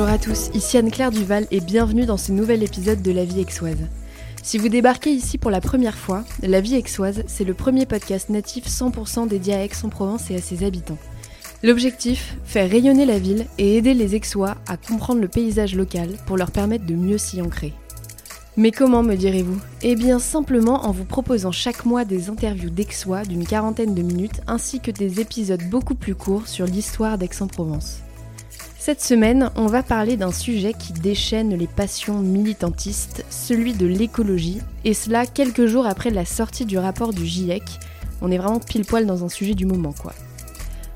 Bonjour à tous, ici Anne-Claire Duval et bienvenue dans ce nouvel épisode de La vie aixoise. Si vous débarquez ici pour la première fois, La vie aixoise, c'est le premier podcast natif 100% dédié à Aix-en-Provence et à ses habitants. L'objectif, faire rayonner la ville et aider les Aixois à comprendre le paysage local pour leur permettre de mieux s'y ancrer. Mais comment me direz-vous? Eh bien simplement en vous proposant chaque mois des interviews d'Aixois d'une quarantaine de minutes ainsi que des épisodes beaucoup plus courts sur l'histoire d'Aix-en-Provence. Cette semaine, on va parler d'un sujet qui déchaîne les passions militantistes, celui de l'écologie, et cela quelques jours après la sortie du rapport du GIEC. On est vraiment pile poil dans un sujet du moment quoi.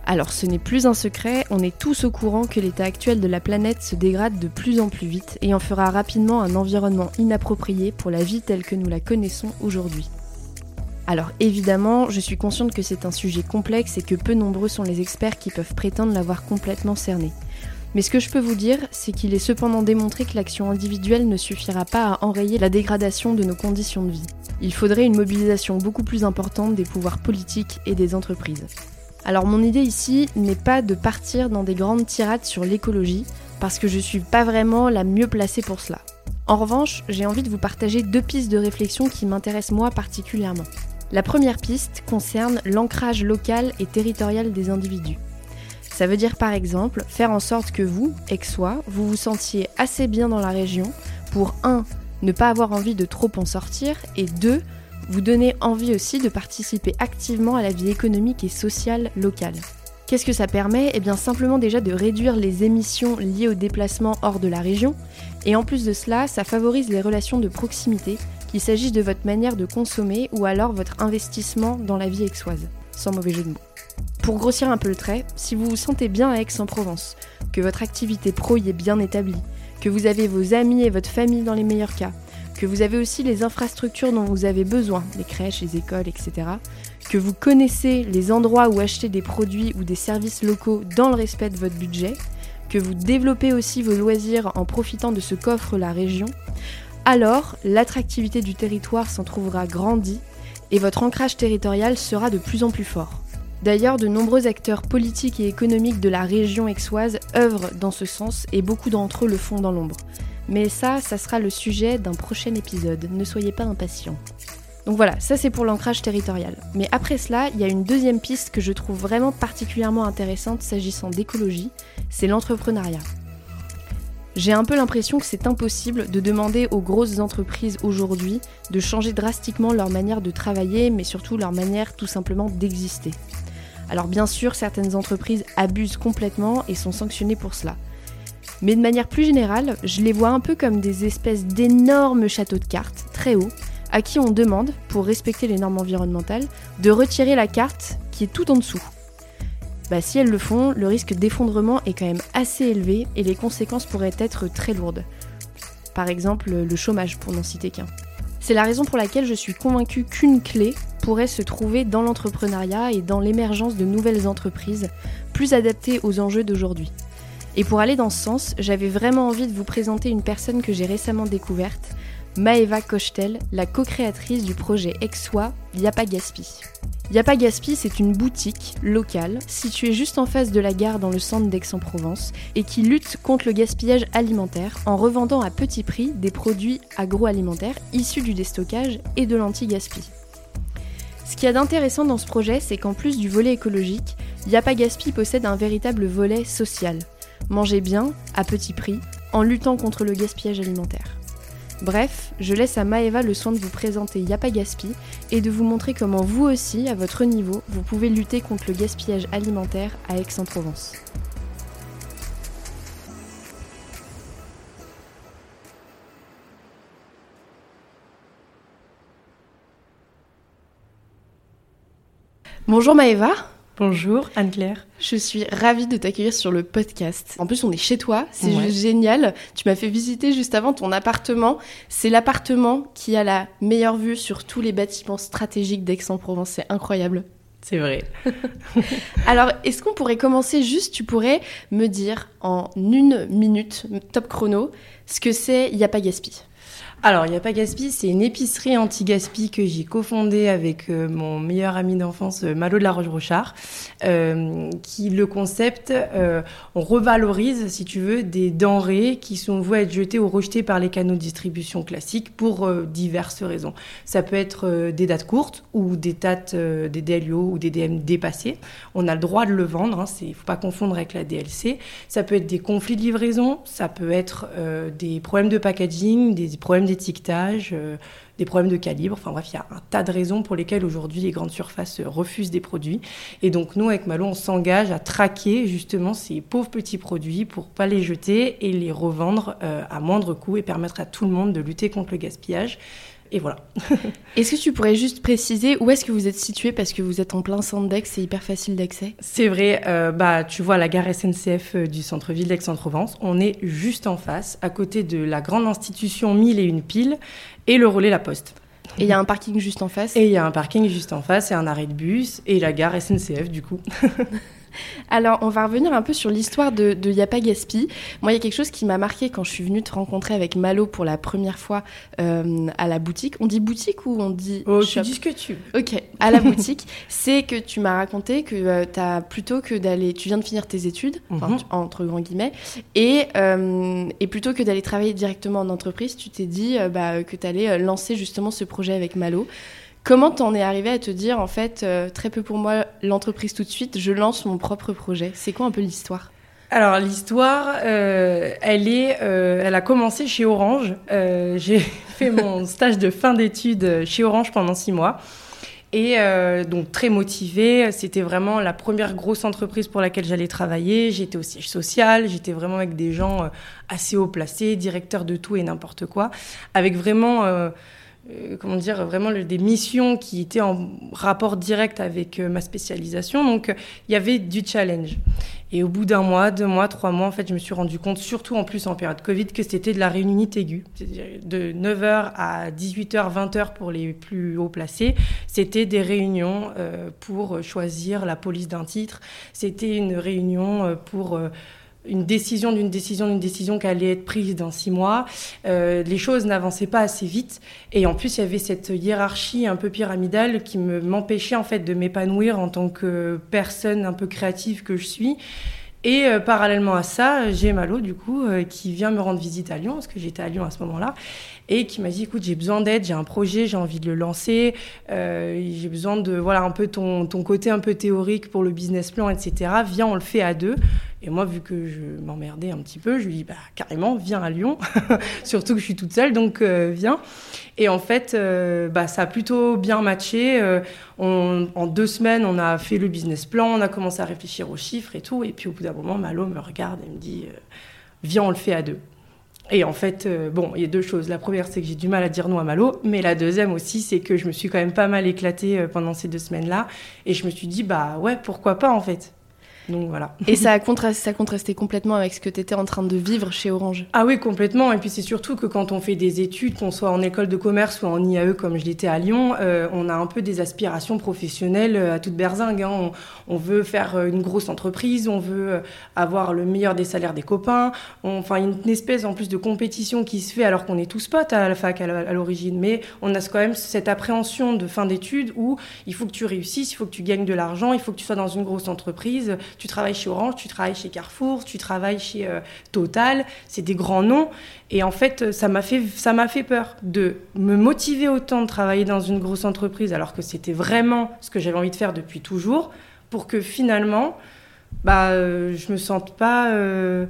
Alors ce n'est plus un secret, on est tous au courant que l'état actuel de la planète se dégrade de plus en plus vite et en fera rapidement un environnement inapproprié pour la vie telle que nous la connaissons aujourd'hui. Alors évidemment, je suis consciente que c'est un sujet complexe et que peu nombreux sont les experts qui peuvent prétendre l'avoir complètement cerné. Mais ce que je peux vous dire, c'est qu'il est cependant démontré que l'action individuelle ne suffira pas à enrayer la dégradation de nos conditions de vie. Il faudrait une mobilisation beaucoup plus importante des pouvoirs politiques et des entreprises. Alors mon idée ici n'est pas de partir dans des grandes tirades sur l'écologie, parce que je suis pas vraiment la mieux placée pour cela. En revanche, j'ai envie de vous partager deux pistes de réflexion qui m'intéressent moi particulièrement. La première piste concerne l'ancrage local et territorial des individus. Ça veut dire par exemple faire en sorte que vous, ex-soi, vous vous sentiez assez bien dans la région pour 1. ne pas avoir envie de trop en sortir et 2 vous donnez envie aussi de participer activement à la vie économique et sociale locale. Qu'est-ce que ça permet? Eh bien simplement déjà de réduire les émissions liées au déplacement hors de la région, et en plus de cela, ça favorise les relations de proximité, qu'il s'agisse de votre manière de consommer ou alors votre investissement dans la vie aixoise, sans mauvais jeu de mots. Pour grossir un peu le trait, si vous vous sentez bien à Aix-en-Provence, que votre activité pro y est bien établie, que vous avez vos amis et votre famille dans les meilleurs cas, que vous avez aussi les infrastructures dont vous avez besoin, les crèches, les écoles, etc., que vous connaissez les endroits où acheter des produits ou des services locaux dans le respect de votre budget, que vous développez aussi vos loisirs en profitant de ce qu'offre la région, alors l'attractivité du territoire s'en trouvera grandie et votre ancrage territorial sera de plus en plus fort. D'ailleurs, de nombreux acteurs politiques et économiques de la région aixoise œuvrent dans ce sens et beaucoup d'entre eux le font dans l'ombre. Mais ça, ça sera le sujet d'un prochain épisode, ne soyez pas impatients. Donc voilà, ça c'est pour l'ancrage territorial. Mais après cela, il y a une deuxième piste que je trouve vraiment particulièrement intéressante s'agissant d'écologie, c'est l'entrepreneuriat. J'ai un peu l'impression que c'est impossible de demander aux grosses entreprises aujourd'hui de changer drastiquement leur manière de travailler, mais surtout leur manière tout simplement d'exister. Alors bien sûr, certaines entreprises abusent complètement et sont sanctionnées pour cela. Mais de manière plus générale, je les vois un peu comme des espèces d'énormes châteaux de cartes, très hauts, à qui on demande, pour respecter les normes environnementales, de retirer la carte qui est tout en dessous. Bah, si elles le font, le risque d'effondrement est quand même assez élevé et les conséquences pourraient être très lourdes. Par exemple, le chômage, pour n'en citer qu'un. C'est la raison pour laquelle je suis convaincue qu'une clé pourrait se trouver dans l'entrepreneuriat et dans l'émergence de nouvelles entreprises plus adaptées aux enjeux d'aujourd'hui. Et pour aller dans ce sens, j'avais vraiment envie de vous présenter une personne que j'ai récemment découverte, Maeva Kochtel, la co-créatrice du projet Exwa Yapa Gaspi. Yapa Gaspi, c'est une boutique locale située juste en face de la gare dans le centre d'Aix-en-Provence et qui lutte contre le gaspillage alimentaire en revendant à petit prix des produits agroalimentaires issus du déstockage et de l'anti-gaspi. Ce qu'il y a d'intéressant dans ce projet, c'est qu'en plus du volet écologique, Yapa Gaspi possède un véritable volet social. Manger bien, à petit prix, en luttant contre le gaspillage alimentaire. Bref, je laisse à Maeva le soin de vous présenter Yapa Gaspi et de vous montrer comment vous aussi, à votre niveau, vous pouvez lutter contre le gaspillage alimentaire à Aix-en-Provence. Bonjour Maëva. Bonjour Anne-Claire. Je suis ravie de t'accueillir sur le podcast. En plus, on est chez toi, c'est juste génial. Tu m'as fait visiter juste avant ton appartement. C'est l'appartement qui a la meilleure vue sur tous les bâtiments stratégiques d'Aix-en-Provence. C'est incroyable. C'est vrai. Alors, est-ce qu'on pourrait commencer juste, tu pourrais me dire en une minute, top chrono, ce que c'est Yapa Gaspi Alors, il n'y a pas Gaspi, c'est une épicerie anti-gaspi que j'ai cofondée avec euh, mon meilleur ami d'enfance, euh, Malo de la Roche-Rochard, euh, qui, le concept, on revalorise, si tu veux, des denrées qui sont vouées à être jetées ou rejetées par les canaux de distribution classiques pour diverses raisons. Ça peut être des dates courtes ou des dates, des DLO ou des DM dépassés. On a le droit de le vendre, hein, il ne faut pas confondre avec la DLC. Ça peut être des conflits de livraison, ça peut être des problèmes de packaging, des problèmes d'étiquetage, euh, des problèmes de calibre. Enfin bref, il y a un tas de raisons pour lesquelles aujourd'hui les grandes surfaces refusent des produits. Et donc nous, avec Malo, on s'engage à traquer justement ces pauvres petits produits pour pas les jeter et les revendre euh, à moindre coût et permettre à tout le monde de lutter contre le gaspillage. Et voilà. est-ce que tu pourrais juste préciser où est-ce que vous êtes situé? Parce que vous êtes en plein centre d'Aix, c'est hyper facile d'accès. C'est vrai, euh, bah tu vois la gare SNCF euh, du centre-ville d'Aix-en-Provence, on est juste en face, à côté de la grande institution 1000 et une pile et le relais La Poste. Et il y a un parking juste en face Et il y a un parking juste en face et un arrêt de bus et la gare SNCF du coup. Alors, on va revenir un peu sur l'histoire de, de Yapa Gaspi. Moi, il y a quelque chose qui m'a marqué quand je suis venue te rencontrer avec Malo pour la première fois euh, à la boutique. On dit boutique ou on dit Oh, tu dis ce que tu Ok, à la boutique. C'est que tu m'as raconté que euh, tu as plutôt que d'aller... Tu viens de finir tes études, mhm. entre grands guillemets, et, euh, et plutôt que d'aller travailler directement en entreprise, tu t'es dit bah, que tu allais lancer justement ce projet avec Malo. Comment t'en es arrivé à te dire, en fait, euh, très peu pour moi, l'entreprise tout de suite, je lance mon propre projet? C'est quoi un peu l'histoire? Alors l'histoire, euh, elle est, euh, elle a commencé chez Orange. j'ai fait mon stage de fin d'études chez Orange pendant six mois. Et donc très motivée, c'était vraiment la première grosse entreprise pour laquelle j'allais travailler. J'étais au siège social, j'étais vraiment avec des gens assez haut placés, directeurs de tout et n'importe quoi, avec vraiment euh, comment dire, vraiment des missions qui étaient en rapport direct avec euh, ma spécialisation. Donc, euh, il y avait du challenge. Et au bout d'un mois, deux mois, trois mois, en fait, je me suis rendu compte, surtout en plus en période Covid, que c'était de la réunionite aiguë. De 9h à 18h, 20h pour les plus haut placés, c'était des réunions pour choisir la police d'un titre. C'était une réunion pour une décision d'une décision d'une décision qui allait être prise dans six mois. Euh, les choses n'avançaient pas assez vite. Et en plus, il y avait cette hiérarchie un peu pyramidale qui me, m'empêchait en fait de m'épanouir en tant que personne un peu créative que je suis. Et euh, parallèlement à ça, j'ai Malo, du coup, euh, qui vient me rendre visite à Lyon, parce que j'étais à Lyon à ce moment-là, et qui m'a dit, écoute, j'ai besoin d'aide, j'ai un projet, j'ai envie de le lancer, j'ai besoin de, voilà, un peu ton, ton côté un peu théorique pour le business plan, etc. Viens, on le fait à deux. Et moi, vu que je m'emmerdais un petit peu, je lui dis bah, carrément, viens à Lyon, surtout que je suis toute seule, donc euh, viens. Et en fait, euh, bah, ça a plutôt bien matché. Euh, en deux semaines, on a fait le business plan, on a commencé à réfléchir aux chiffres et tout. Et puis au bout d'un moment, Malo me regarde et me dit viens, on le fait à deux. Et en fait, bon, il y a deux choses. La première, c'est que j'ai du mal à dire non à Malo, mais la deuxième aussi, c'est que je me suis quand même pas mal éclatée pendant ces deux semaines-là, et je me suis dit, bah ouais, pourquoi pas en fait. Donc voilà. Et ça a, contrasté, ça contrasté complètement avec ce que tu étais en train de vivre chez Orange Ah oui, complètement. Et puis c'est surtout que quand on fait des études, qu'on soit en école de commerce ou en IAE comme je l'étais à Lyon, euh, on a un peu des aspirations professionnelles euh, à toute berzingue. Hein. On, veut faire euh, une grosse entreprise, on veut avoir le meilleur des salaires des copains. enfin, une espèce en plus de compétition qui se fait alors qu'on est tous potes à la fac à l'origine. Mais on a quand même cette appréhension de fin d'études où il faut que tu réussisses, il faut que tu gagnes de l'argent, il faut que tu sois dans une grosse entreprise tu travailles chez Orange, tu travailles chez Carrefour, tu travailles chez euh, Total, c'est des grands noms. Et en fait, ça m'a fait, ça m'a fait peur de me motiver autant de travailler dans une grosse entreprise, alors que c'était vraiment ce que j'avais envie de faire depuis toujours, pour que finalement, bah, euh, je me sente pas euh,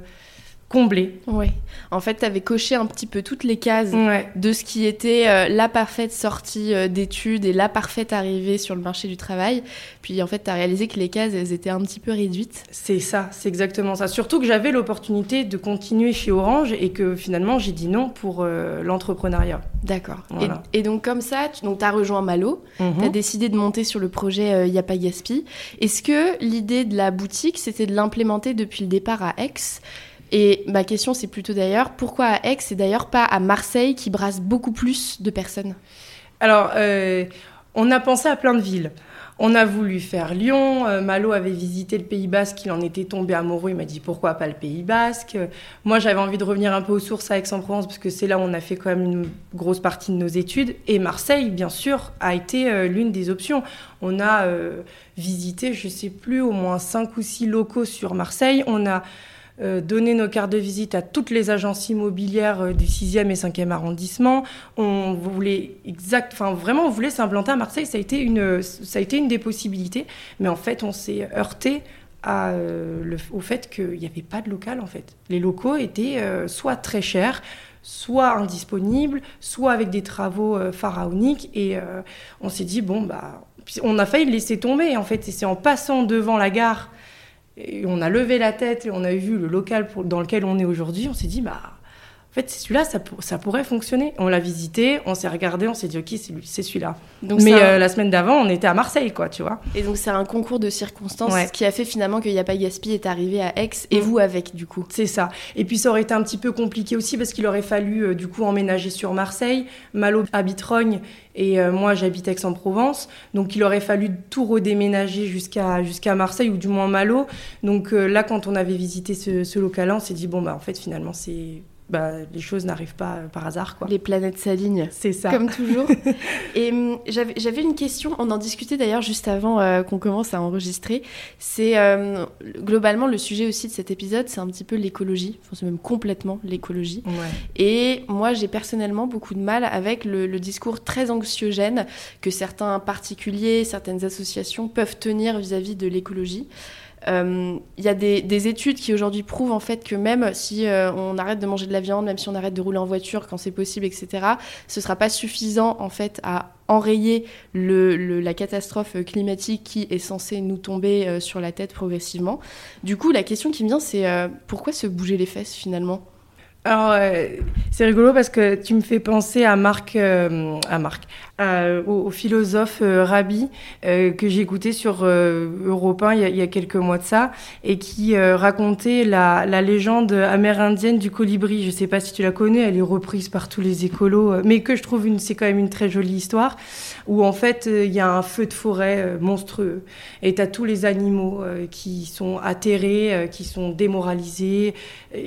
comblé. Oui. En fait, tu avais coché un petit peu toutes les cases de ce qui était euh, la parfaite sortie euh, d'études et la parfaite arrivée sur le marché du travail. Puis en fait, tu as réalisé que les cases, elles étaient un petit peu réduites. C'est ça, c'est exactement ça. Surtout que j'avais l'opportunité de continuer chez Orange et que finalement, j'ai dit non pour euh, l'entrepreneuriat. D'accord. Et, donc comme ça, tu as rejoint Malo, mhm. tu as décidé de monter sur le projet Yapa Gaspi. Est-ce que l'idée de la boutique, c'était de l'implémenter depuis le départ à Aix? Et ma question, c'est plutôt d'ailleurs, pourquoi à Aix et d'ailleurs pas à Marseille qui brasse beaucoup plus de personnes? Alors, euh, on a pensé à plein de villes. On a voulu faire Lyon. Euh, Malo avait visité le Pays Basque, il en était tombé amoureux. Il m'a dit pourquoi pas le Pays Basque? moi, j'avais envie de revenir un peu aux sources à Aix-en-Provence parce que c'est là où on a fait quand même une grosse partie de nos études. Et Marseille, bien sûr, a été euh, l'une des options. On a visité, je sais plus, au moins cinq ou six locaux sur Marseille. On a euh, donner nos cartes de visite à toutes les agences immobilières euh, du 6e et 5e arrondissement. On voulait exact, enfin vraiment, on voulait s'implanter à Marseille. Ça a été une, ça a été une des possibilités, mais en fait, on s'est heurté euh, au fait qu'il n'y avait pas de local en fait. Les locaux étaient soit très chers, soit indisponibles, soit avec des travaux pharaoniques. Et on s'est dit bon bah, on a failli le laisser tomber en fait. Et c'est en passant devant la gare on a levé la tête et on a vu le local dans lequel on est aujourd'hui. On s'est dit, bah, fait, c'est celui-là, ça, ça, pourrait fonctionner. On l'a visité, on s'est regardé, on s'est dit, ok, c'est celui-là. Mais euh, la semaine d'avant, on était à Marseille, quoi, tu vois. Et donc, c'est un concours de circonstances qui a fait finalement qu'il n'y a pas Gaspi est arrivé à Aix et mm. vous avec, du coup. C'est ça. Et puis, ça aurait été un petit peu compliqué aussi parce qu'il aurait fallu, euh, du coup, emménager sur Marseille. Malo habite Rogne et euh, moi, j'habite Aix-en-Provence. Donc, il aurait fallu tout redéménager jusqu'à jusqu'à Marseille ou du moins Malo. Donc, là, quand on avait visité ce, ce local-là, on s'est dit, bon, bah, en fait, finalement, c'est bah, les choses n'arrivent pas euh, par hasard. Quoi. Les planètes s'alignent. C'est ça. Comme toujours. et hum, j'avais une question, on en discutait d'ailleurs juste avant euh, qu'on commence à enregistrer. C'est euh, globalement le sujet aussi de cet épisode, c'est un petit peu l'écologie. Enfin, c'est même complètement l'écologie. Et moi, j'ai personnellement beaucoup de mal avec le, le, discours très anxiogène que certains particuliers, certaines associations peuvent tenir vis-à-vis -vis de l'écologie. Il euh, y a des, études qui aujourd'hui prouvent en fait que même si euh, on arrête de manger de la viande, même si on arrête de rouler en voiture quand c'est possible, etc., ce sera pas suffisant en fait à enrayer la catastrophe climatique qui est censée nous tomber euh, sur la tête progressivement. Du coup, la question qui me vient, c'est pourquoi se bouger les fesses finalement? Alors, c'est rigolo parce que tu me fais penser à Marc, à Marc, au, philosophe euh, Rabi que j'ai écouté sur Europe 1 il y, a, quelques mois de ça et qui racontait la, légende amérindienne du colibri. Je sais pas si tu la connais, elle est reprise par tous les écolos, mais que je trouve une, c'est quand même une très jolie histoire où en fait il y a un feu de forêt monstrueux et tu as tous les animaux qui sont atterrés, qui sont démoralisés,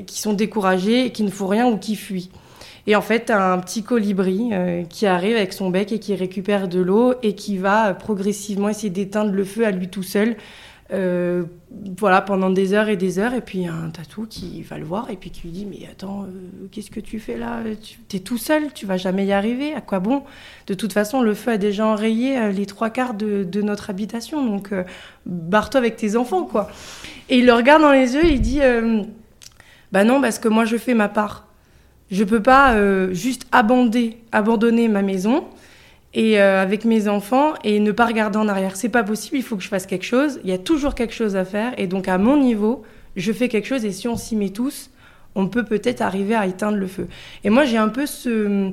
qui sont découragés qui ne font rien ou qui fuit. Et en fait, un petit colibri euh, qui arrive avec son bec et qui récupère de l'eau et qui va progressivement essayer d'éteindre le feu à lui tout seul. Euh, voilà, pendant des heures et des heures. Et puis, un tatou qui va le voir et puis qui lui dit Mais attends, euh, qu'est-ce que tu fais là? Tu es tout seul, tu vas jamais y arriver. À quoi bon? De toute façon, le feu a déjà enrayé les trois quarts de, notre habitation. Donc, barre-toi avec tes enfants, quoi. Et il le regarde dans les yeux et il dit bah non, parce que moi je fais ma part. Je peux pas euh, juste abandonner, ma maison et euh, avec mes enfants et ne pas regarder en arrière. C'est pas possible. Il faut que je fasse quelque chose. Il y a toujours quelque chose à faire et donc à mon niveau, je fais quelque chose et si on s'y met tous, on peut peut-être arriver à éteindre le feu. Et moi j'ai un peu ce,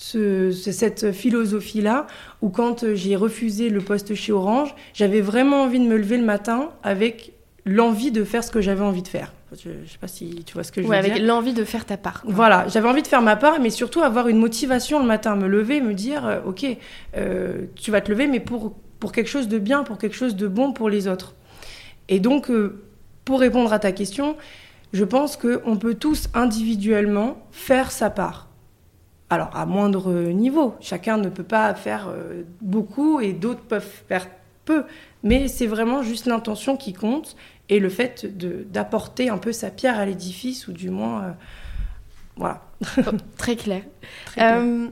ce, cette philosophie-là, où quand j'ai refusé le poste chez Orange, j'avais vraiment envie de me lever le matin avec l'envie de faire ce que j'avais envie de faire. Je ne sais pas si tu vois ce que je veux avec dire. Avec l'envie de faire ta part. Voilà, j'avais envie de faire ma part, mais surtout avoir une motivation le matin, me lever, me dire, euh, ok, euh, tu vas te lever, mais pour, pour quelque chose de bien, pour quelque chose de bon pour les autres. Et donc, euh, pour répondre à ta question, je pense qu'on peut tous individuellement faire sa part. Alors, à moindre niveau. Chacun ne peut pas faire beaucoup et d'autres peuvent faire peu. Mais c'est vraiment juste l'intention qui compte et le fait d'apporter un peu sa pierre à l'édifice, ou du moins, euh, voilà. Très clair. Euh,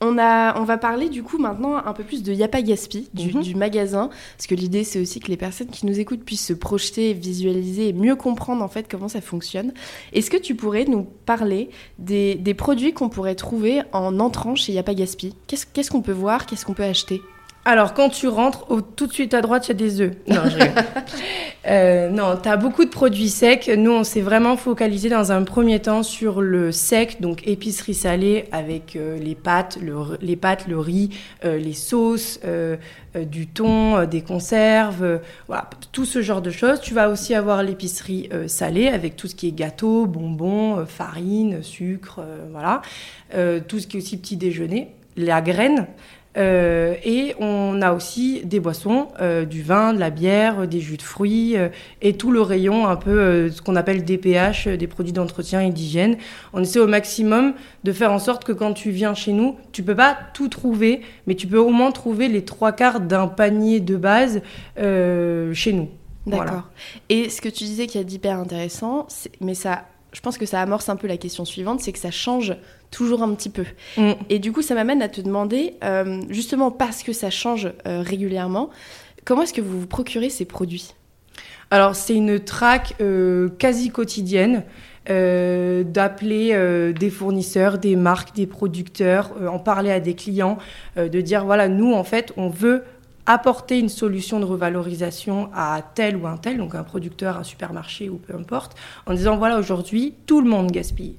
on, a, on va parler du coup maintenant un peu plus de Yapa Gaspi, du, mhm. du magasin, parce que l'idée c'est aussi que les personnes qui nous écoutent puissent se projeter, visualiser et mieux comprendre en fait comment ça fonctionne. Est-ce que tu pourrais nous parler des, des produits qu'on pourrait trouver en entrant chez Yapa Gaspi? Qu'est-ce qu'on peut voir? Qu'est-ce qu'on peut acheter? Alors, quand tu rentres, tout de suite à droite, il y a des œufs. Non, je euh, non, tu as beaucoup de produits secs. Nous, on s'est vraiment focalisé dans un premier temps sur le sec, donc épicerie salée avec euh, les pâtes, le, les pâtes, le riz, euh, les sauces, du thon, des conserves, voilà, tout ce genre de choses. Tu vas aussi avoir l'épicerie salée avec tout ce qui est gâteau, bonbons, farine, sucre, voilà. tout ce qui est aussi petit déjeuner, la graine. Euh, et on a aussi des boissons, euh, du vin, de la bière, des jus de fruits et tout le rayon un peu ce qu'on appelle DPH, des produits d'entretien et d'hygiène. On essaie au maximum de faire en sorte que quand tu viens chez nous, tu peux pas tout trouver, mais tu peux au moins trouver les trois quarts d'un panier de base chez nous. D'accord. Et ce que tu disais qui est hyper intéressant, mais ça, je pense que ça amorce un peu la question suivante, c'est que ça change toujours un petit peu. Mm. Et du coup, ça m'amène à te demander, euh, justement parce que ça change euh, régulièrement, comment est-ce que vous vous procurez ces produits? Alors, c'est une traque euh, quasi quotidienne. d'appeler des fournisseurs, des marques, des producteurs, en parler à des clients, de dire voilà, nous en fait, on veut apporter une solution de revalorisation à tel ou un tel, donc un producteur, un supermarché ou peu importe, en disant voilà, aujourd'hui, tout le monde gaspille.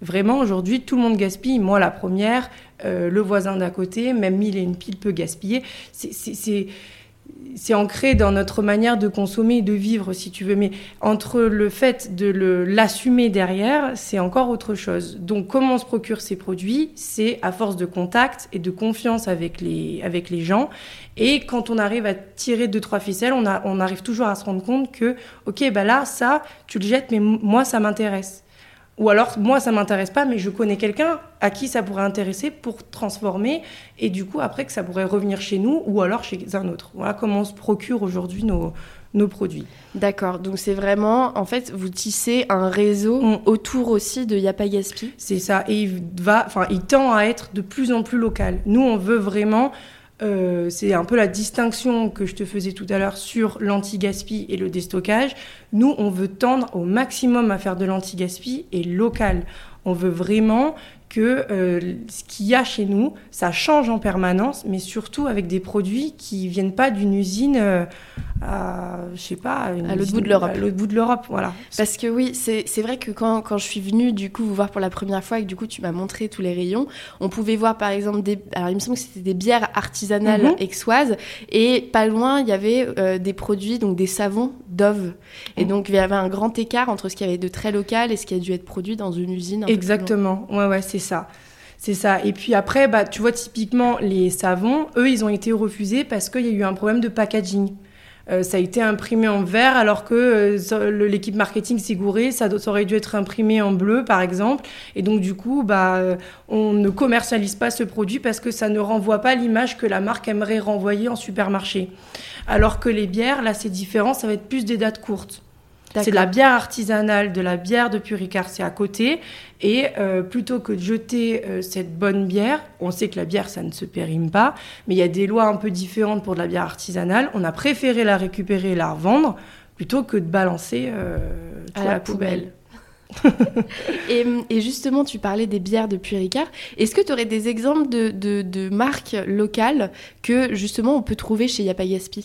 Vraiment, aujourd'hui, tout le monde gaspille. Moi, la première, euh, le voisin d'à côté, même mille et une pile peut gaspiller. C'est ancré dans notre manière de consommer et de vivre, si tu veux. Mais entre le fait de l'assumer derrière, c'est encore autre chose. Donc, comment on se procure ces produits? C'est à force de contact et de confiance avec les, avec les gens. Et quand on arrive à tirer deux, trois ficelles, on, a, on arrive toujours à se rendre compte que, OK, bah là, ça, tu le jettes, mais moi, ça m'intéresse. Ou alors, moi, ça m'intéresse pas, mais je connais quelqu'un à qui ça pourrait intéresser pour transformer, et du coup, après, que ça pourrait revenir chez nous, ou alors chez un autre. Voilà comment on se procure aujourd'hui nos, nos produits. D'accord, donc c'est vraiment, en fait, vous tissez un réseau mm. autour aussi de Yapa Gaspi? C'est ça, et il, va, enfin, il tend à être de plus en plus local. Nous, on veut vraiment euh, c'est un peu la distinction que je te faisais tout à l'heure sur l'anti-gaspi et le déstockage. Nous, on veut tendre au maximum à faire de l'anti-gaspi et local. On veut vraiment que euh, ce qu'il y a chez nous, ça change en permanence, mais surtout avec des produits qui viennent pas d'une usine euh, à, je sais pas, à l'autre bout de l'Europe. l'autre bout de l'Europe, voilà. Parce que oui, c'est vrai que quand, quand, je suis venue du coup vous voir pour la première fois et que du coup tu m'as montré tous les rayons, on pouvait voir par exemple des, alors il me semble que c'était des bières artisanales aixoises et pas loin il y avait euh, des produits donc des savons Dove et mhm. donc il y avait un grand écart entre ce qu'il y avait de très local et ce qui a dû être produit dans une usine. Exactement, ouais ouais c'est ça. C'est ça. Et puis après, bah, tu vois, typiquement, les savons, eux, ils ont été refusés parce qu'il y a eu un problème de packaging. Euh, ça a été imprimé en vert alors que euh, l'équipe marketing s'est gourée, ça, aurait dû être imprimé en bleu par exemple. Et donc du coup, bah, euh, on ne commercialise pas ce produit parce que ça ne renvoie pas l'image que la marque aimerait renvoyer en supermarché. Alors que les bières, là c'est différent, ça va être plus des dates courtes. C'est de la bière artisanale, de la bière de Puricard, c'est à côté. Et euh, plutôt que de jeter euh, cette bonne bière, on sait que la bière, ça ne se périme pas, mais il y a des lois un peu différentes pour de la bière artisanale. On a préféré la récupérer et la revendre plutôt que de balancer euh, à la, poubelle. et, justement, tu parlais des bières de Puricard. Est-ce que tu aurais des exemples de, de, marques locales que justement on peut trouver chez Yapagaspi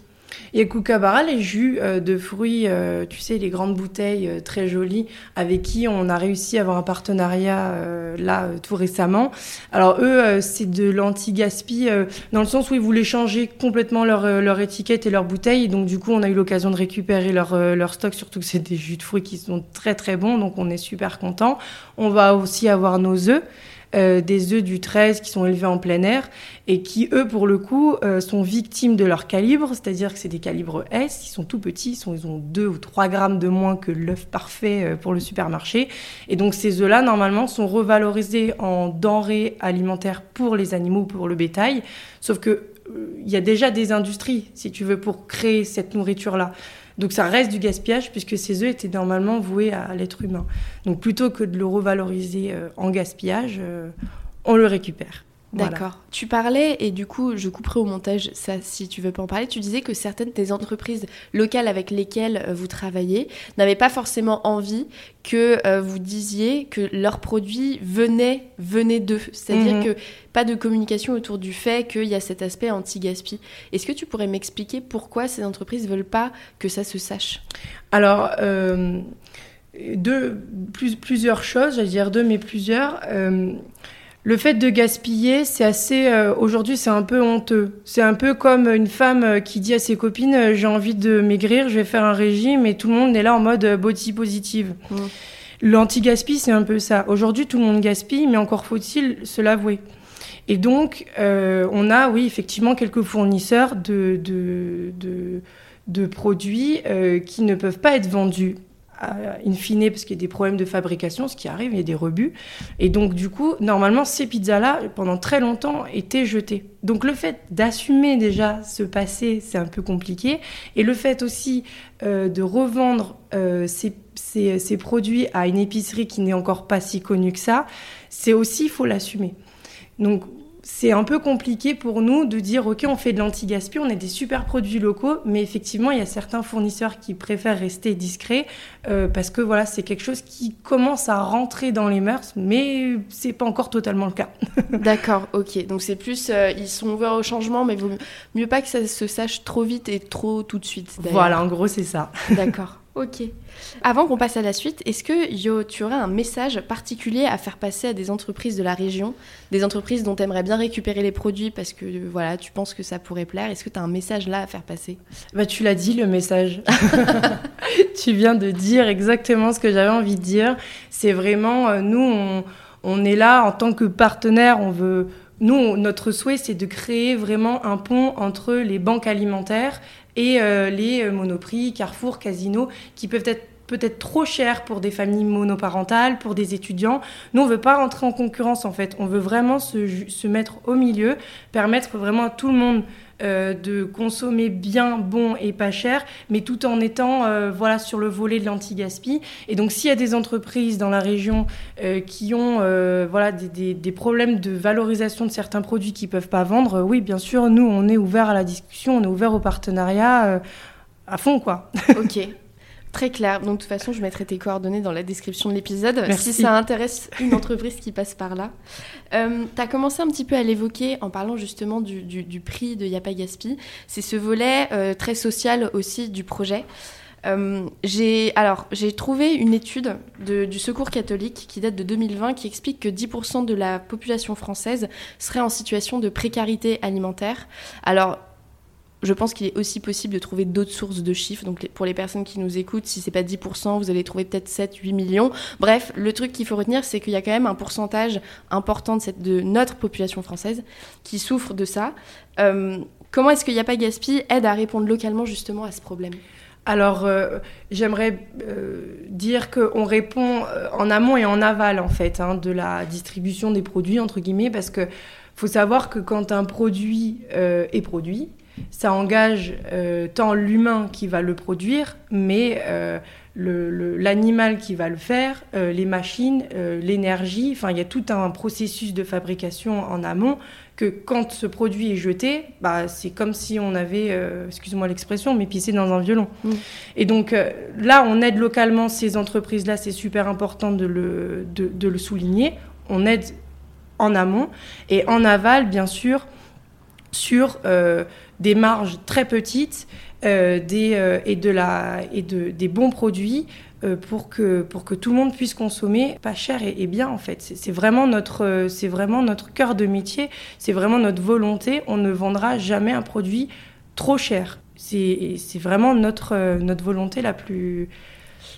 et Kookaburra, les jus euh, de fruits, euh, tu sais, les grandes bouteilles euh, très jolies, avec qui on a réussi à avoir un partenariat là tout récemment. Alors eux, c'est de l'anti-gaspi, dans le sens où ils voulaient changer complètement leur, leur étiquette et leur bouteille. donc du coup, on a eu l'occasion de récupérer leur, leur stock, surtout que c'est des jus de fruits qui sont très très bons, donc on est super content. On va aussi avoir nos œufs. Euh, des œufs du 13 qui sont élevés en plein air et qui, eux, pour le coup, euh, sont victimes de leur calibre, c'est-à-dire que c'est des calibres S, ils sont tout petits, ils, sont, ils ont 2 ou 3 grammes de moins que l'œuf parfait euh, pour le supermarché. Et donc ces œufs-là, normalement, sont revalorisés en denrées alimentaires pour les animaux, ou pour le bétail, sauf que il y a déjà des industries, si tu veux, pour créer cette nourriture-là. Donc ça reste du gaspillage puisque ces œufs étaient normalement voués à l'être humain. Donc plutôt que de le revaloriser euh, en gaspillage, euh, on le récupère. D'accord. Tu parlais, et du coup, je couperai au montage ça si tu veux pas en parler, tu disais que certaines des entreprises locales avec lesquelles euh, vous travaillez n'avaient pas forcément envie que euh, vous disiez que leurs produits venaient, venaient d'eux. C'est-à-dire mhm. que pas de communication autour du fait qu'il y a cet aspect anti-gaspi. Est-ce que tu pourrais m'expliquer pourquoi ces entreprises veulent pas que ça se sache? Alors, euh, deux, plusieurs choses, j'allais dire deux, mais plusieurs. Le fait de gaspiller, c'est assez. Euh, aujourd'hui, c'est un peu honteux. C'est un peu comme une femme euh, qui dit à ses copines euh, J'ai envie de maigrir, je vais faire un régime, et tout le monde est là en mode body positive. Mmh. L'anti-gaspi, c'est un peu ça. Aujourd'hui, tout le monde gaspille, mais encore faut-il se l'avouer. Et donc, on a, oui, effectivement, quelques fournisseurs de, de, de, de produits qui ne peuvent pas être vendus in fine, parce qu'il y a des problèmes de fabrication, ce qui arrive, il y a des rebuts. Et donc, du coup, normalement, ces pizzas-là, pendant très longtemps, étaient jetées. Donc, le fait d'assumer déjà ce passé, c'est un peu compliqué. Et le fait aussi euh, de revendre euh, ces, ces, produits à une épicerie qui n'est encore pas si connue que ça, c'est aussi, il faut l'assumer. Donc, c'est un peu compliqué pour nous de dire ok on fait de l'anti-gaspi, on est des super produits locaux, mais effectivement il y a certains fournisseurs qui préfèrent rester discrets euh, parce que voilà c'est quelque chose qui commence à rentrer dans les mœurs, mais c'est pas encore totalement le cas. D'accord, ok. Donc c'est plus euh, ils sont ouverts au changement, mais vaut mieux pas que ça se sache trop vite et trop tout de suite. Voilà, en gros c'est ça. D'accord. Ok. Avant qu'on passe à la suite, est-ce que Yo, tu aurais un message particulier à faire passer à des entreprises de la région, des entreprises dont tu aimerais bien récupérer les produits parce que voilà, tu penses que ça pourrait plaire Est-ce que tu as un message là à faire passer? Bah tu l'as dit le message. tu viens de dire exactement ce que j'avais envie de dire. C'est vraiment euh, nous on, on est là en tant que partenaire, on veut nous, notre souhait, c'est de créer vraiment un pont entre les banques alimentaires et euh, les euh, monoprix, Carrefour, Casino, qui peuvent être peut-être trop chers pour des familles monoparentales, pour des étudiants. Nous, on veut pas rentrer en concurrence, en fait. On veut vraiment se, se mettre au milieu, permettre vraiment à tout le monde euh, de consommer bien, bon et pas cher, mais tout en étant euh, voilà, sur le volet de l'anti-gaspi. Et donc, s'il y a des entreprises dans la région euh, qui ont voilà, des, des, problèmes de valorisation de certains produits qu'ils ne peuvent pas vendre, oui, bien sûr, nous, on est ouvert à la discussion, on est ouvert au partenariat à fond, quoi. ok. Très clair. Donc, de toute façon, je mettrai tes coordonnées dans la description de l'épisode si ça intéresse une entreprise qui passe par là. Euh, tu as commencé un petit peu à l'évoquer en parlant justement du, prix de Yapa Gaspi. C'est ce volet euh, très social aussi du projet. Euh, j'ai alors j'ai trouvé une étude du Secours catholique qui date de 2020 qui explique que 10% de la population française serait en situation de précarité alimentaire. Alors je pense qu'il est aussi possible de trouver d'autres sources de chiffres. Donc pour les personnes qui nous écoutent, si c'est pas 10%, vous allez trouver peut-être 7, 8 millions. Bref, le truc qu'il faut retenir, c'est qu'il y a quand même un pourcentage important de, notre population française qui souffre de ça. Euh, comment est-ce qu'il n'y Gaspi aide à répondre localement justement à ce problème? Alors, euh, j'aimerais euh, dire qu'on répond en amont et en aval, en fait, hein, de la distribution des produits, entre guillemets, parce que faut savoir que quand un produit est produit, ça engage euh, tant l'humain qui va le produire, mais euh, l'animal qui va le faire, euh, les machines, l'énergie. Enfin, il y a tout un processus de fabrication en amont que quand ce produit est jeté, bah, c'est comme si on avait, excuse-moi l'expression, mais pissé dans un violon. Mm. Et donc là, on aide localement ces entreprises-là, c'est super important de le, de le souligner. On aide en amont et en aval, bien sûr, sur des marges très petites euh, des, euh, et, de la, et de, des bons produits euh, pour, que, pour que tout le monde puisse consommer pas cher et, bien en fait. C'est vraiment, notre, c'est vraiment notre cœur de métier, c'est vraiment notre volonté. On ne vendra jamais un produit trop cher. C'est vraiment notre, notre volonté la plus,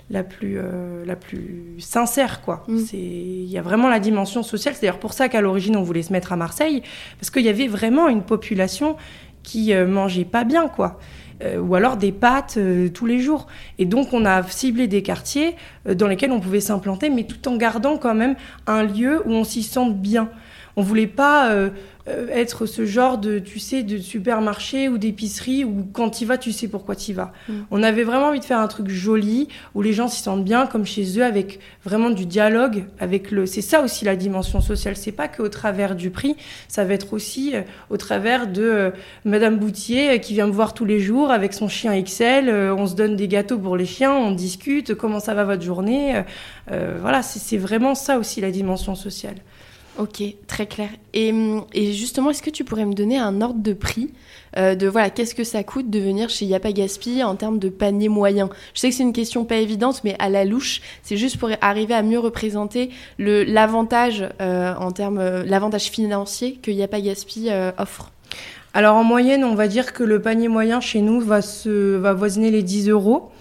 la plus, la plus sincère. quoi. Mm. Il y a vraiment la dimension sociale. C'est d'ailleurs pour ça qu'à l'origine, on voulait se mettre à Marseille, parce qu'il y avait vraiment une population qui euh, mangeaient pas bien, quoi. Euh, ou alors des pâtes euh, tous les jours. Et donc on a ciblé des quartiers dans lesquels on pouvait s'implanter, mais tout en gardant quand même un lieu où on s'y sente bien. On voulait pas euh, être ce genre de, tu sais, de supermarché ou d'épicerie où quand tu vas, tu sais pourquoi tu vas. Mm. On avait vraiment envie de faire un truc joli où les gens s'y sentent bien comme chez eux avec vraiment du dialogue avec le. C'est ça aussi la dimension sociale. C'est pas qu'au travers du prix, ça va être aussi euh, au travers de euh, Madame Boutier qui vient me voir tous les jours avec son chien XL. on se donne des gâteaux pour les chiens, on discute. Comment ça va votre journée Voilà, c'est vraiment ça aussi la dimension sociale. Ok, très clair. Et, justement, est-ce que tu pourrais me donner un ordre de prix euh, de voilà, qu'est-ce que ça coûte de venir chez Yapa Gaspi en termes de panier moyen? Je sais que c'est une question pas évidente, mais à la louche, c'est juste pour arriver à mieux représenter l'avantage euh, en termes euh, l'avantage financier que Yapa Gaspi offre. Alors en moyenne, on va dire que le panier moyen chez nous va se va voisiner les 10 euros.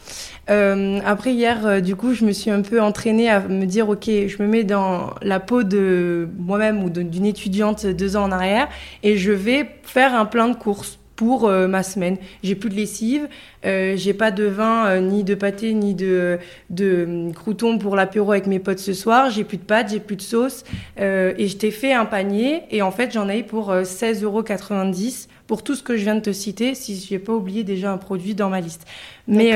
Après hier, du coup, je me suis un peu entraînée à me dire, ok, je me mets dans la peau de moi-même ou d'une étudiante deux ans en arrière et je vais faire un plein de courses pour euh, ma semaine. J'ai plus de lessive, euh, j'ai pas de vin, euh, ni de pâté, ni de, de croutons pour l'apéro avec mes potes ce soir. J'ai plus de pâtes, j'ai plus de sauce. et je t'ai fait un panier. Et en fait, j'en ai pour 16,90 euros pour tout ce que je viens de te citer, si je n'ai pas oublié déjà un produit dans ma liste. Mais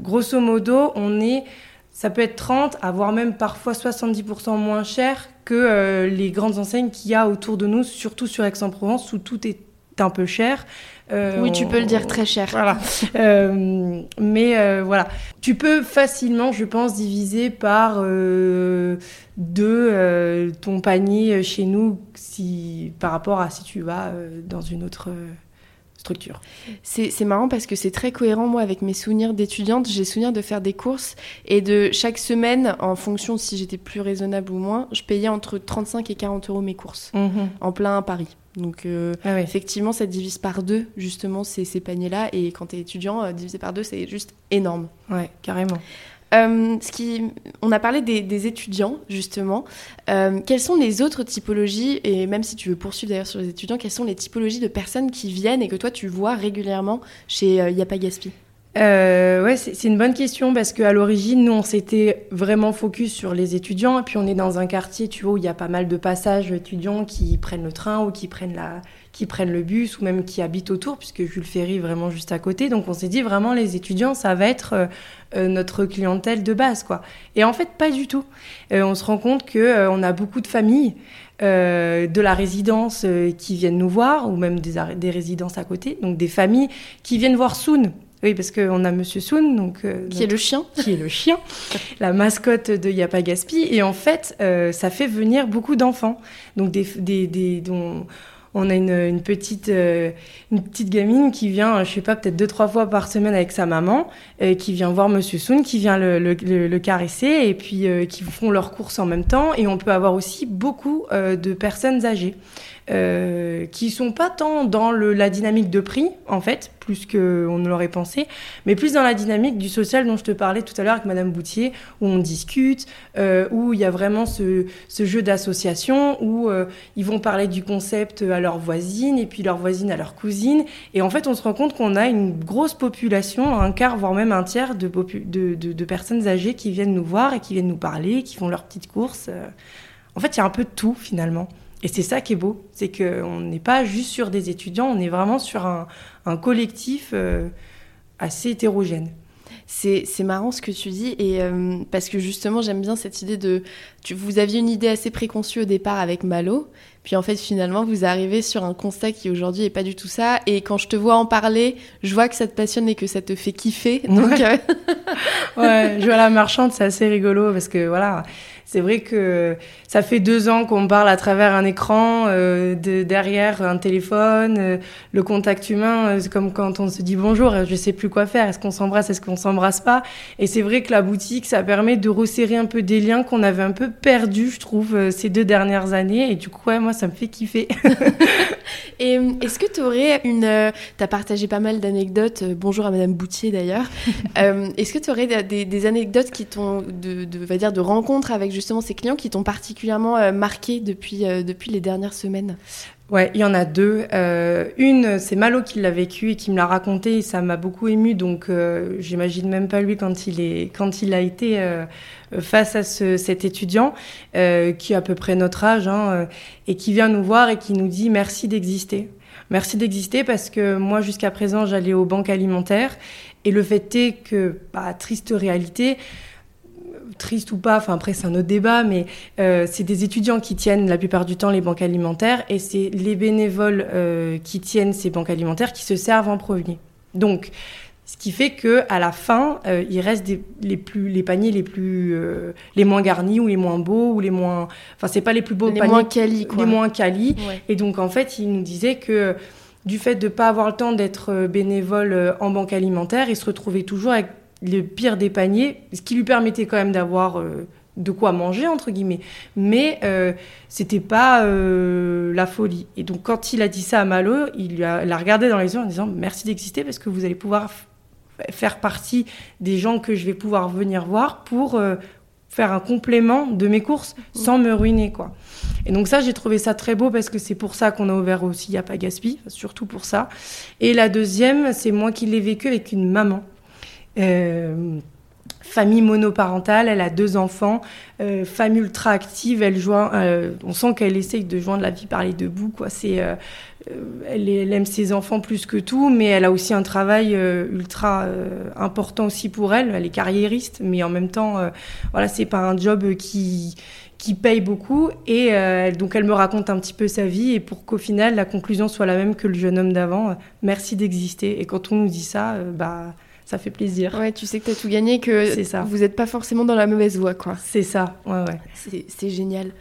grosso modo, on est. Ça peut être 30, voire même parfois 70% moins cher que les grandes enseignes qu'il y a autour de nous, surtout sur Aix-en-Provence, où tout est un peu cher. Euh, oui, tu peux le dire très cher. Voilà. Euh, mais euh, voilà, tu peux facilement, je pense, diviser par deux ton panier chez nous si par rapport à si tu vas dans une autre structure. C'est marrant parce que c'est très cohérent, moi, avec mes souvenirs d'étudiante. J'ai souvenir de faire des courses et de chaque semaine, en fonction si j'étais plus raisonnable ou moins, je payais entre 35 et 40 euros mes courses, mhm. en plein Paris. Donc euh, ah effectivement, ça divise par deux, justement, ces, ces paniers-là. Et quand tu es étudiant, euh, diviser par deux, c'est juste énorme. Ouais, carrément. Euh, on a parlé des, étudiants, justement. quelles sont les autres typologies, et même si tu veux poursuivre d'ailleurs sur les étudiants, quelles sont les typologies de personnes qui viennent et que toi tu vois régulièrement chez Yapa Gaspi? Euh, ouais, c'est une bonne question parce qu'à l'origine, nous, on s'était vraiment focus sur les étudiants. Et puis, on est dans un quartier, tu vois, où il y a pas mal de passages étudiants qui prennent le train ou qui prennent, la, qui prennent le bus ou même qui habitent autour, puisque Jules Ferry est vraiment juste à côté. Donc, on s'est dit vraiment, les étudiants, ça va être euh, euh, notre clientèle de base, quoi. Et en fait, pas du tout. Euh, on se rend compte que on a beaucoup de familles. de la résidence qui viennent nous voir, ou même des, des résidences à côté, donc des familles qui viennent voir Soon, oui, parce qu'on a Monsieur Soon, donc euh, qui est le chien, qui est le chien, la mascotte de Yapa Gaspi, et en fait, euh, ça fait venir beaucoup d'enfants, donc des, des, des dont on a une, petite euh, une petite gamine qui vient, je sais pas, peut-être deux trois fois par semaine avec sa maman, qui vient voir Monsieur Soon, qui vient le, le, le, caresser, et puis qui font leurs courses en même temps, et on peut avoir aussi beaucoup de personnes âgées. Euh, qui sont pas tant dans la dynamique de prix, en fait, plus qu'on ne l'aurait pensé, mais plus dans la dynamique du social dont je te parlais tout à l'heure avec Madame Boutier, où on discute, euh, où il y a vraiment ce, jeu d'association, où euh, ils vont parler du concept à leurs voisines, et puis leurs voisines à leurs cousines, et en fait, on se rend compte qu'on a une grosse population, un quart, voire même un tiers de, de, personnes âgées qui viennent nous voir et qui viennent nous parler, qui font leurs petites courses. En fait, il y a un peu de tout, finalement. Et c'est ça qui est beau, c'est qu'on n'est pas juste sur des étudiants, on est vraiment sur un, collectif euh, assez hétérogène. C'est marrant ce que tu dis, et euh, parce que justement j'aime bien cette idée de... Tu, vous aviez une idée assez préconçue au départ avec Malo, puis en fait finalement vous arrivez sur un constat qui aujourd'hui n'est pas du tout ça, et quand je te vois en parler, je vois que ça te passionne et que ça te fait kiffer. Donc, ouais, euh, ouais jouer à la marchande c'est assez rigolo, parce que voilà, c'est vrai que ça fait deux ans qu'on parle à travers un écran, euh, de, derrière un téléphone, euh, le contact humain, euh, c'est comme quand on se dit bonjour, je sais plus quoi faire, est-ce qu'on s'embrasse, est-ce qu'on s'embrasse pas? Et c'est vrai que la boutique, ça permet de resserrer un peu des liens qu'on avait un peu perdus, je trouve, ces deux dernières années. Et du coup, ouais, moi, ça me fait kiffer. et est-ce que tu aurais une... tu as partagé pas mal d'anecdotes, bonjour à Madame Boutier d'ailleurs. est-ce que tu aurais des, des, anecdotes qui t'ont, de, de, va dire, de rencontres avec justement ces clients qui t'ont particulièrement euh, marqué depuis, euh, depuis les dernières semaines Ouais, il y en a deux. Euh, une, c'est Malo qui l'a vécu et qui me l'a raconté et ça m'a beaucoup ému. Donc, j'imagine même pas lui quand il est, quand il a été face à ce, cet étudiant qui a à peu près notre âge hein, et qui vient nous voir et qui nous dit merci d'exister. Merci d'exister parce que moi, jusqu'à présent, j'allais aux banques alimentaires et le fait est que, bah, triste réalité, triste ou pas, enfin après c'est un autre débat, mais euh, c'est des étudiants qui tiennent la plupart du temps les banques alimentaires et c'est les bénévoles euh, qui tiennent ces banques alimentaires qui se servent en premier. Donc, ce qui fait que à la fin, euh, il reste des, les plus les paniers les plus les moins garnis ou les moins beaux ou les moins enfin c'est pas les plus beaux les paniers moins quali quoi. les moins quali et donc en fait il nous disait que du fait de pas avoir le temps d'être bénévole en banque alimentaire, il se retrouvait toujours avec le pire des paniers, ce qui lui permettait quand même d'avoir euh, de quoi manger entre guillemets, mais euh, c'était pas euh, la folie. Et donc quand il a dit ça à Malo, il, l'a regardé dans les yeux en disant merci d'exister parce que vous allez pouvoir faire partie des gens que je vais pouvoir venir voir pour euh, faire un complément de mes courses sans me ruiner, quoi. Et donc ça, j'ai trouvé ça très beau parce que c'est pour ça qu'on a ouvert aussi a pas Gaspi, surtout pour ça. Et la deuxième, c'est moi qui l'ai vécu avec une maman. Euh, famille monoparentale, elle a deux enfants, euh, femme ultra active, elle joint, euh, on sent qu'elle essaye de joindre la vie par les deux bouts. C'est, elle, elle, aime ses enfants plus que tout, mais elle a aussi un travail ultra important aussi pour elle. Elle est carriériste, mais en même temps, voilà, c'est pas un job qui qui paye beaucoup et donc elle me raconte un petit peu sa vie et pour qu'au final la conclusion soit la même que le jeune homme d'avant. merci d'exister et quand on nous dit ça, bah ça fait plaisir. Ouais, tu sais que tu as tout gagné, que ça. vous n'êtes pas forcément dans la mauvaise voie, quoi. C'est ça, ouais, ouais. C'est génial.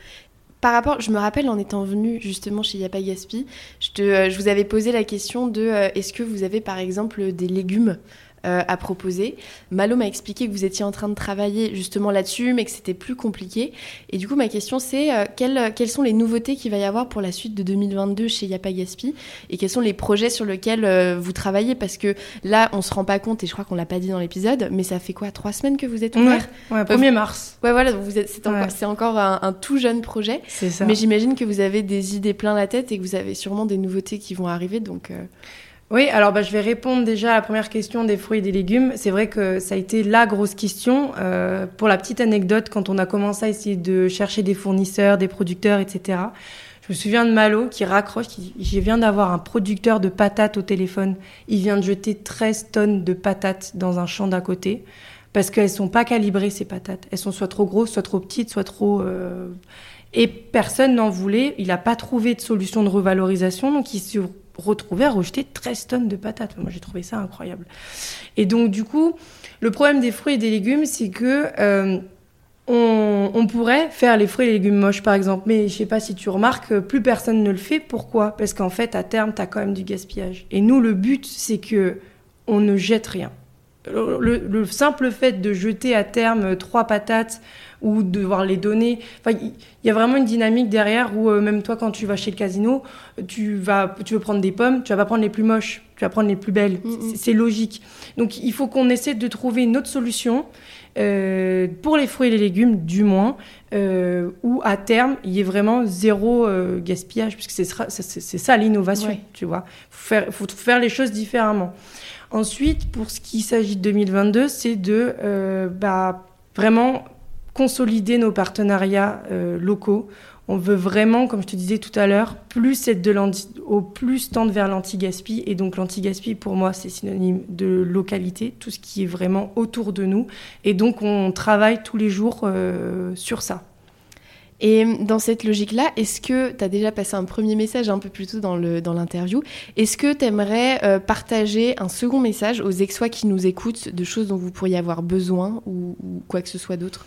Par rapport, je me rappelle en étant venue justement chez Yapa Gaspi, je, te, euh, je vous avais posé la question de euh, est-ce que vous avez par exemple des légumes euh, à proposer. Malo m'a expliqué que vous étiez en train de travailler justement là-dessus, mais que c'était plus compliqué. Et du coup, ma question c'est euh, quelles, quelles, sont les nouveautés qu'il va y avoir pour la suite de 2022 chez Yapa Gaspi et quels sont les projets sur lesquels euh, vous travaillez? Parce que là, on se rend pas compte, et je crois qu'on l'a pas dit dans l'épisode, mais ça fait quoi? Trois semaines que vous êtes ouvert? Ouais, 1er mars. Ouais, voilà, vous êtes, c'est, encore, c'est encore un, tout jeune projet. C'est ça. Mais j'imagine que vous avez des idées plein la tête et que vous avez sûrement des nouveautés qui vont arriver. Donc. Oui, alors bah, je vais répondre déjà à la première question des fruits et des légumes. C'est vrai que ça a été la grosse question. Euh, pour la petite anecdote, quand on a commencé à essayer de chercher des fournisseurs, des producteurs, etc., je me souviens de Malo qui raccroche, qui je viens d'avoir un producteur de patates au téléphone. Il vient de jeter 13 tonnes de patates dans un champ d'à côté parce qu'elles sont pas calibrées ces patates. Elles sont soit trop grosses, soit trop petites, soit trop... Euh... Et personne n'en voulait. Il n'a pas trouvé de solution de revalorisation, donc il se retrouvé à rejeter 13 tonnes de patates. Moi, j'ai trouvé ça incroyable. Et donc, du coup, le problème des fruits et des légumes, c'est que euh, on, pourrait faire les fruits et les légumes moches, par exemple. Mais je sais pas si tu remarques, plus personne ne le fait. Pourquoi? Parce qu'en fait, à terme, tu as quand même du gaspillage. Et nous, le but, c'est que on ne jette rien. Le, simple fait de jeter à terme trois patates ou de devoir les donner, il y a vraiment une dynamique derrière où euh, même toi quand tu vas chez le casino, tu vas, tu veux prendre des pommes, tu vas pas prendre les plus moches, tu vas prendre les plus belles. Mm, mm. C'est logique. Donc il faut qu'on essaie de trouver une autre solution euh, pour les fruits et les légumes, du moins, euh, où à terme il y ait vraiment zéro gaspillage, puisque c'est ça l'innovation, tu vois. Faut faire les choses différemment. Ensuite, pour ce qui s'agit de 2022, c'est de euh, bah, vraiment consolider nos partenariats euh, locaux. On veut vraiment, comme je te disais tout à l'heure, plus être de au plus tendre vers l'anti-gaspi. Et donc l'anti-gaspi, pour moi, c'est synonyme de localité, tout ce qui est vraiment autour de nous. Et donc on travaille tous les jours euh, sur ça. Et dans cette logique-là, est-ce que tu as déjà passé un premier message un peu plus tôt dans l'interview dans Est-ce que tu aimerais euh, partager un second message aux ex-sois qui nous écoutent de choses dont vous pourriez avoir besoin ou, ou quoi que ce soit d'autre?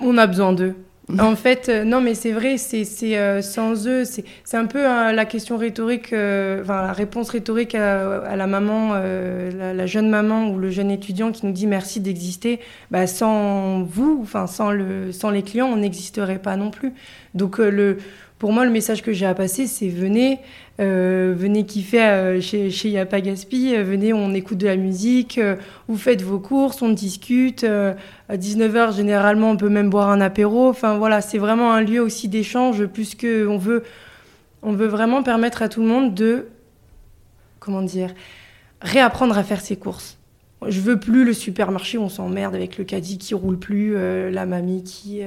On a besoin d'eux. En fait, euh, non, mais c'est vrai, c'est euh, sans eux, c'est un peu hein, la question rhétorique, euh, enfin la réponse rhétorique à, la maman, la, jeune maman ou le jeune étudiant qui nous dit merci d'exister. Bah, sans vous, enfin sans le, sans les clients, on n'existerait pas non plus. Donc le pour moi, le message que j'ai à passer, c'est venez, euh, venez kiffer euh, chez, chez Yapa Gaspi, euh, venez, on écoute de la musique, vous faites vos courses, on discute. à 19h, généralement, on peut même boire un apéro. Enfin, voilà, c'est vraiment un lieu aussi d'échange, puisque on veut, on veut vraiment permettre à tout le monde de, comment dire, réapprendre à faire ses courses. Je veux plus le supermarché, on s'emmerde avec le caddie qui roule plus, la mamie qui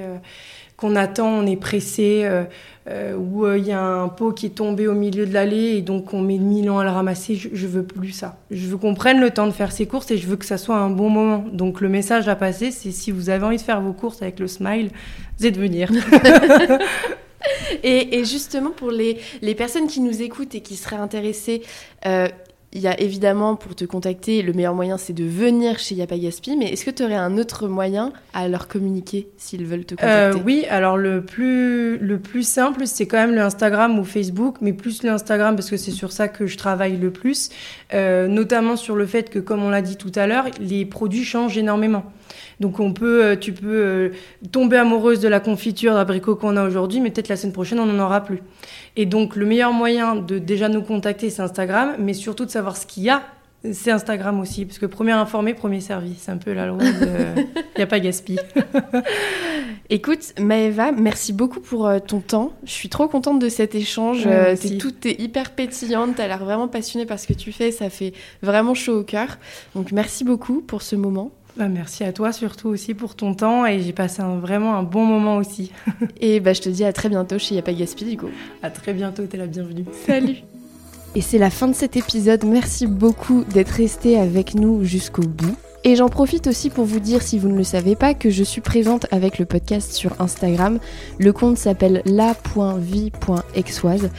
qu'on attend, on est pressé, euh, euh, ou euh, il y a un pot qui est tombé au milieu de l'allée et donc on met mille ans à le ramasser. Je, je veux plus ça. Je veux qu'on prenne le temps de faire ses courses et je veux que ça soit un bon moment. Donc le message à passer, c'est si vous avez envie de faire vos courses avec le smile, vous êtes venir. et, et, justement, pour les, les, personnes qui nous écoutent et qui seraient intéressées, euh, il y a évidemment pour te contacter, le meilleur moyen c'est de venir chez Yapa Gaspi, mais est-ce que tu aurais un autre moyen à leur communiquer s'ils veulent te contacter? euh, Oui, alors le plus, le plus simple c'est quand même le Instagram ou Facebook, mais plus le Instagram parce que c'est sur ça que je travaille le plus, euh, notamment sur le fait que comme on l'a dit tout à l'heure, les produits changent énormément. Donc on peut, euh, tu peux euh, tomber amoureuse de la confiture d'abricot qu'on a aujourd'hui, mais peut-être la semaine prochaine on n'en aura plus. Et donc le meilleur moyen de déjà nous contacter, c'est Instagram, mais surtout de savoir ce qu'il y a C'est Instagram aussi, parce que premier informé, premier servi. C'est un peu la loi Il n'y a pas gaspille. Écoute, Maëva, merci beaucoup pour euh, ton temps. Je suis trop contente de cet échange. T'es tout, es hyper pétillante, t'as l'air vraiment passionnée par ce que tu fais. Ça fait vraiment chaud au cœur. Donc merci beaucoup pour ce moment. Bah, merci à toi surtout aussi pour ton temps et j'ai passé vraiment un bon moment aussi. et bah, je te dis à très bientôt chez Y'a pas Gaspi du coup. À très bientôt, t'es la bienvenue. Salut Et c'est la fin de cet épisode. Merci beaucoup d'être resté avec nous jusqu'au bout. Et j'en profite aussi pour vous dire, si vous ne le savez pas, que je suis présente avec le podcast sur Instagram. Le compte s'appelle la.vie.exoise.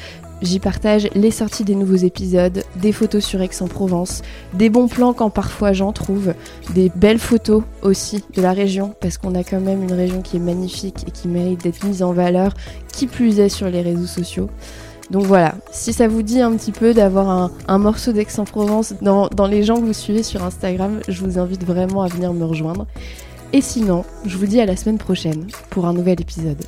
J'y partage les sorties des nouveaux épisodes, des photos sur Aix-en-Provence, des bons plans quand parfois j'en trouve, des belles photos aussi de la région, parce qu'on a quand même une région qui est magnifique et qui mérite d'être mise en valeur, qui plus est sur les réseaux sociaux. Donc voilà, si ça vous dit un petit peu d'avoir un, morceau d'Aix-en-Provence dans, les gens que vous suivez sur Instagram, je vous invite vraiment à venir me rejoindre. Et sinon, je vous dis à la semaine prochaine pour un nouvel épisode.